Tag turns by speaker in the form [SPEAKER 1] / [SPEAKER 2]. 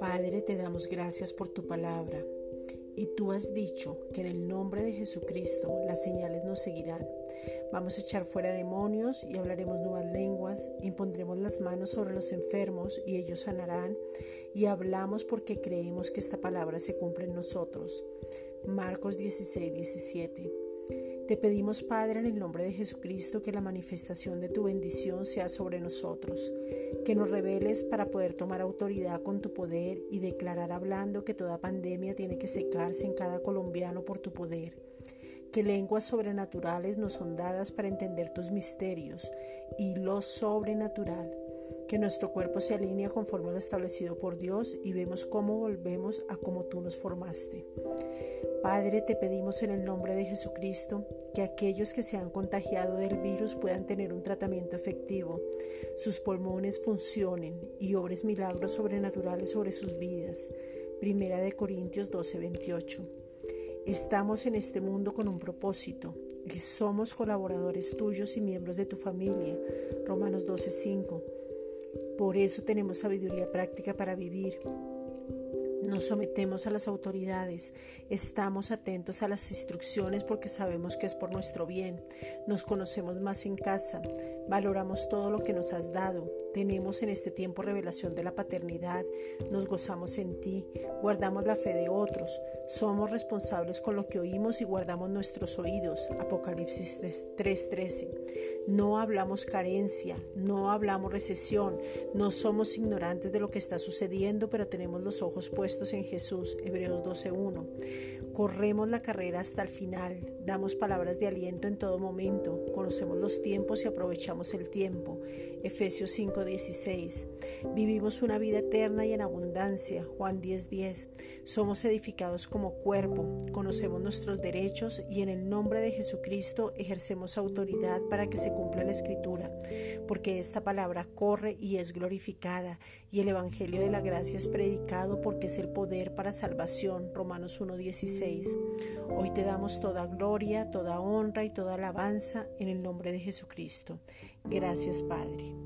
[SPEAKER 1] Padre, te damos gracias por tu palabra. Y tú has dicho que en el nombre de Jesucristo las señales nos seguirán. Vamos a echar fuera demonios y hablaremos nuevas lenguas, impondremos las manos sobre los enfermos y ellos sanarán. Y hablamos porque creemos que esta palabra se cumple en nosotros. Marcos 16, 17. Te pedimos, Padre, en el nombre de Jesucristo, que la manifestación de tu bendición sea sobre nosotros, que nos reveles para poder tomar autoridad con tu poder y declarar hablando que toda pandemia tiene que secarse en cada colombiano por tu poder, que lenguas sobrenaturales nos son dadas para entender tus misterios y lo sobrenatural, que nuestro cuerpo se alinea conforme a lo establecido por Dios y vemos cómo volvemos a como tú nos formaste. Padre, te pedimos en el nombre de Jesucristo que aquellos que se han contagiado del virus puedan tener un tratamiento efectivo, sus pulmones funcionen y obres milagros sobrenaturales sobre sus vidas. Primera de Corintios 12:28. Estamos en este mundo con un propósito y somos colaboradores tuyos y miembros de tu familia. Romanos 12:5. Por eso tenemos sabiduría práctica para vivir. Nos sometemos a las autoridades, estamos atentos a las instrucciones porque sabemos que es por nuestro bien, nos conocemos más en casa, valoramos todo lo que nos has dado, tenemos en este tiempo revelación de la paternidad, nos gozamos en ti, guardamos la fe de otros, somos responsables con lo que oímos y guardamos nuestros oídos. Apocalipsis 3:13. No hablamos carencia, no hablamos recesión, no somos ignorantes de lo que está sucediendo, pero tenemos los ojos puestos en Jesús. Hebreos 12:1. Corremos la carrera hasta el final, damos palabras de aliento en todo momento, conocemos los tiempos y aprovechamos el tiempo. Efesios 5:16. Vivimos una vida eterna y en abundancia. Juan 10:10. Somos edificados como cuerpo, conocemos nuestros derechos y en el nombre de Jesucristo ejercemos autoridad para que se cumpla la escritura, porque esta palabra corre y es glorificada y el Evangelio de la gracia es predicado porque es el poder para salvación. Romanos 1:16. Hoy te damos toda gloria, toda honra y toda alabanza en el nombre de Jesucristo. Gracias Padre.